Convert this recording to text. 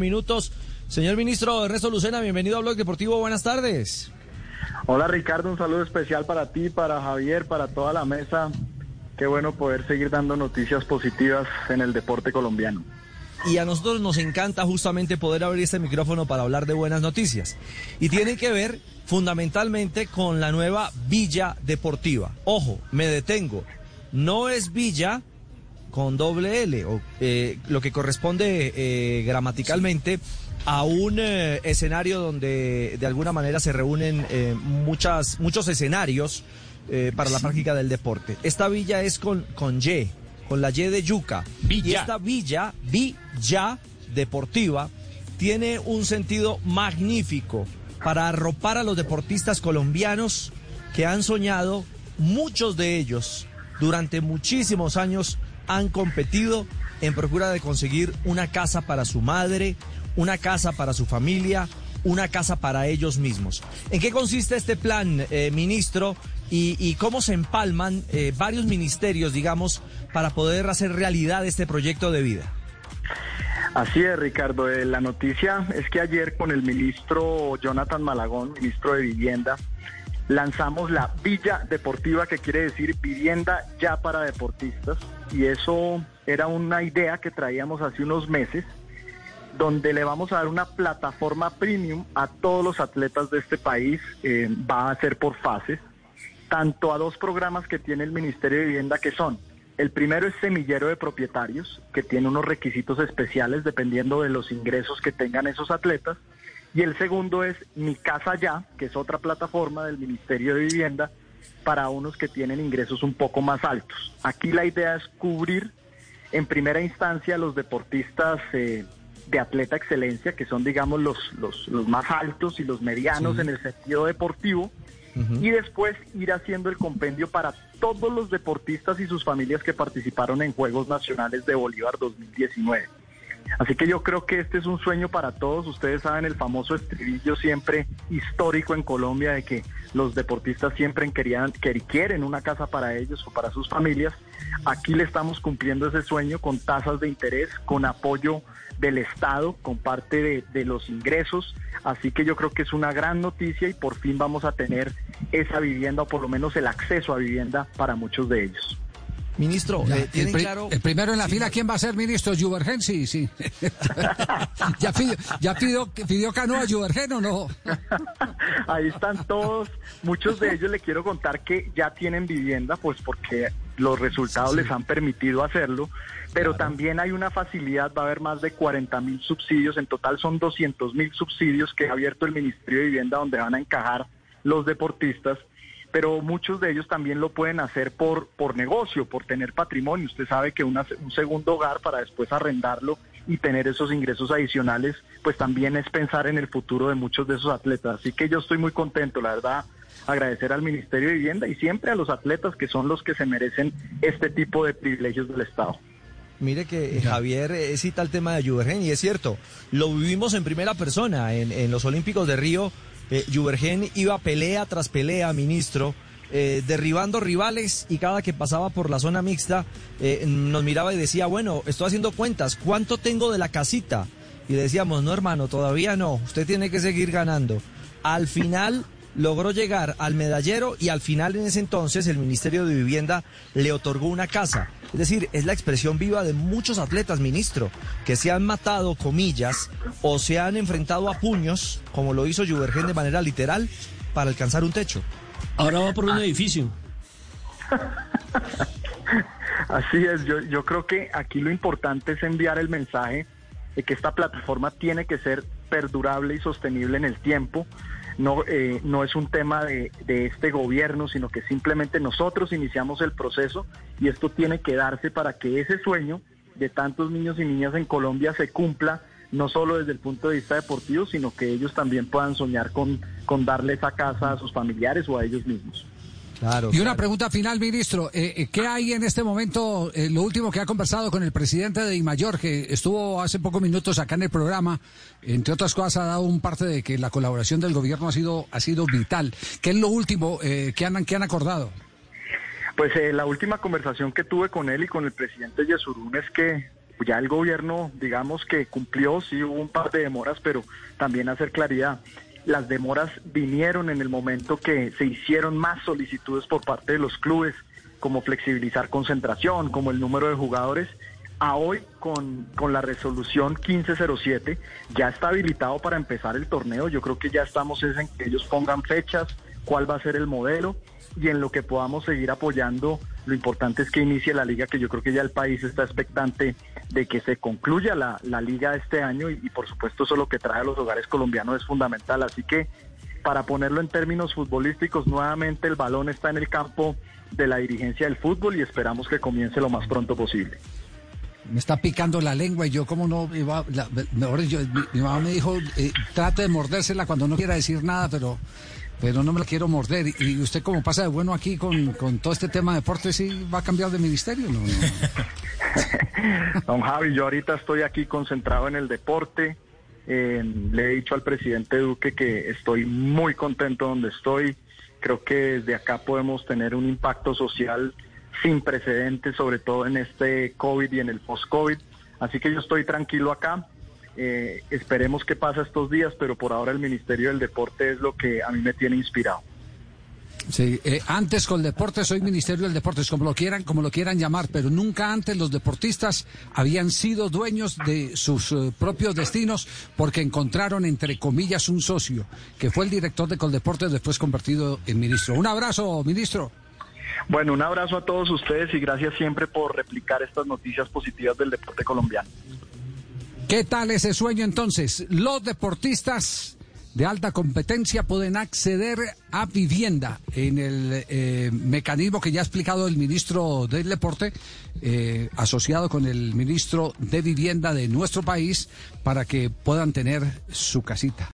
minutos. Señor ministro Ernesto Lucena, bienvenido a Blog Deportivo. Buenas tardes. Hola Ricardo, un saludo especial para ti, para Javier, para toda la mesa. Qué bueno poder seguir dando noticias positivas en el deporte colombiano. Y a nosotros nos encanta justamente poder abrir este micrófono para hablar de buenas noticias. Y tiene que ver fundamentalmente con la nueva Villa Deportiva. Ojo, me detengo. No es Villa con doble L, o, eh, lo que corresponde eh, gramaticalmente a un eh, escenario donde de alguna manera se reúnen muchas, muchos escenarios para la práctica del deporte. Esta villa es con, con Y, con la Y de Yuca. Y esta villa, Villa Deportiva, tiene un sentido magnífico para arropar a los deportistas colombianos que han soñado, muchos de ellos, durante muchísimos años han competido en procura de conseguir una casa para su madre, una casa para su familia, una casa para ellos mismos. ¿En qué consiste este plan, eh, ministro? Y, cómo se empalman eh, varios ministerios, digamos, para poder hacer realidad este proyecto de vida? Así es, Ricardo. Eh, la noticia es que ayer con el ministro Jonathan Malagón, ministro de Vivienda, lanzamos la Villa Deportiva, que quiere decir vivienda ya para deportistas. Y eso era una idea que traíamos hace unos meses donde le vamos a dar una plataforma premium a todos los atletas de este país. Eh, va a ser por fases, tanto a dos programas que tiene el Ministerio de Vivienda que son. El primero es semillero de propietarios, que tiene unos requisitos especiales dependiendo de los ingresos que tengan esos atletas. Y el segundo es Mi Casa Ya, que es otra plataforma del Ministerio de Vivienda para unos que tienen ingresos un poco más altos. Aquí la idea es cubrir en primera instancia los deportistas eh, de atleta excelencia, que son, digamos, los, los, los más altos y los medianos en el sentido deportivo, y después ir haciendo el compendio para todos los deportistas y sus familias que participaron en Juegos Nacionales de Bolívar 2019. Así que yo creo que este es un sueño para todos. Ustedes saben el famoso estribillo siempre histórico en Colombia de que los deportistas siempre querían, que quieren una casa para ellos o para sus familias. Aquí le estamos cumpliendo ese sueño con tasas de interés, con apoyo del Estado, con parte de los ingresos. Así que yo creo que es una gran noticia y por fin vamos a tener esa vivienda o por lo menos el acceso a vivienda para muchos de ellos. Ministro, Ya, eh, ¿tienen el, pri- claro? el primero en la fila, ¿quién va a ser ministro? ¿Juvergen? Sí, sí. ¿Ya, pidió, ya pidió, pidió canoa Juvergen o no? Ahí están todos. Muchos de ellos le quiero contar que ya tienen vivienda, pues porque los resultados les han permitido hacerlo. Pero también hay una facilidad, va a haber más de 40 mil subsidios. En total son 200 mil subsidios que ha abierto el Ministerio de Vivienda donde van a encajar los deportistas. Pero muchos de ellos también lo pueden hacer por, por negocio, por tener patrimonio. Usted sabe que una- un segundo hogar para después arrendarlo y tener esos ingresos adicionales, pues también es pensar en el futuro de muchos de esos atletas. Así que yo estoy muy contento, la verdad, agradecer al Ministerio de Vivienda y siempre a los atletas que son los que se merecen este tipo de privilegios del Estado. Mire que eh, Javier eh, cita el tema de Juvergen y es cierto, lo vivimos en primera persona en, en los Olímpicos de Río. Eh, iba pelea tras pelea, ministro, eh, derribando rivales y cada que pasaba por la zona mixta eh, nos miraba y decía, bueno, estoy haciendo cuentas, ¿cuánto tengo de la casita? Y decíamos, no hermano, todavía no, usted tiene que seguir ganando. Al final logró llegar al medallero y al final en ese entonces el Ministerio de Vivienda le otorgó una casa. Es decir, es la expresión viva de muchos atletas, ministro, que se han matado, comillas, o se han enfrentado a puños, como lo hizo Juvergen de manera literal, para alcanzar un techo. Ahora va por un edificio. Así es, yo, yo creo que aquí lo importante es enviar el mensaje de que esta plataforma tiene que ser perdurable y sostenible en el tiempo. No, eh, no es un tema de, de este gobierno, sino que simplemente nosotros iniciamos el proceso y esto tiene que darse para que ese sueño de tantos niños y niñas en Colombia se cumpla, no solo desde el punto de vista deportivo, sino que ellos también puedan soñar con, con darle esa casa a sus familiares o a ellos mismos. Claro. Y una claro. pregunta final, ministro. Eh, eh, ¿Qué hay en este momento, eh, lo último que ha conversado con el presidente de Imayor, que estuvo hace pocos minutos acá en el programa, entre otras cosas ha dado un parte de que la colaboración del gobierno ha sido, ha sido vital. ¿Qué es lo último eh, que, han, que han acordado? Pues eh, la última conversación que tuve con él y con el presidente Yesurún es que ya el gobierno, digamos que cumplió, sí hubo un par de demoras, pero también hacer claridad. Las demoras vinieron en el momento que se hicieron más solicitudes por parte de los clubes, como flexibilizar concentración, como el número de jugadores. A hoy, con, con la resolución 1507, ya está habilitado para empezar el torneo. Yo creo que ya estamos en que ellos pongan fechas, cuál va a ser el modelo y en lo que podamos seguir apoyando, lo importante es que inicie la liga, que yo creo que ya el país está expectante de que se concluya la, la liga este año y, por supuesto eso lo que trae a los hogares colombianos es fundamental. Así que para ponerlo en términos futbolísticos, nuevamente el balón está en el campo de la dirigencia del fútbol y esperamos que comience lo más pronto posible. Me está picando la lengua y yo como no iba, mi mamá me dijo eh, trate de mordérsela cuando no quiera decir nada, pero pero no me la quiero morder. Y, usted como pasa de bueno aquí con, con todo este tema de deporte, sí va a cambiar de ministerio, ¿no? no. Don Javi, yo ahorita estoy aquí concentrado en el deporte. Eh, le he dicho al presidente Duque que estoy muy contento donde estoy. Creo que desde acá podemos tener un impacto social sin precedentes, sobre todo en este COVID y en el post-COVID. Así que yo estoy tranquilo acá. Eh, esperemos que pase estos días, pero por ahora el Ministerio del Deporte es lo que a mí me tiene inspirado. Sí, eh, antes con deportes, hoy Ministerio del Deportes, como lo quieran, como lo quieran llamar, pero nunca antes los deportistas habían sido dueños de sus eh, propios destinos porque encontraron entre comillas un socio que fue el director de Coldeportes después convertido en ministro. Un abrazo, ministro. Bueno, un abrazo a todos ustedes y gracias siempre por replicar estas noticias positivas del deporte colombiano. ¿Qué tal ese sueño entonces? Los deportistas de alta competencia pueden acceder a vivienda en el eh, mecanismo que ya ha explicado el ministro del Deporte, eh, asociado con el ministro de Vivienda de nuestro país, para que puedan tener su casita.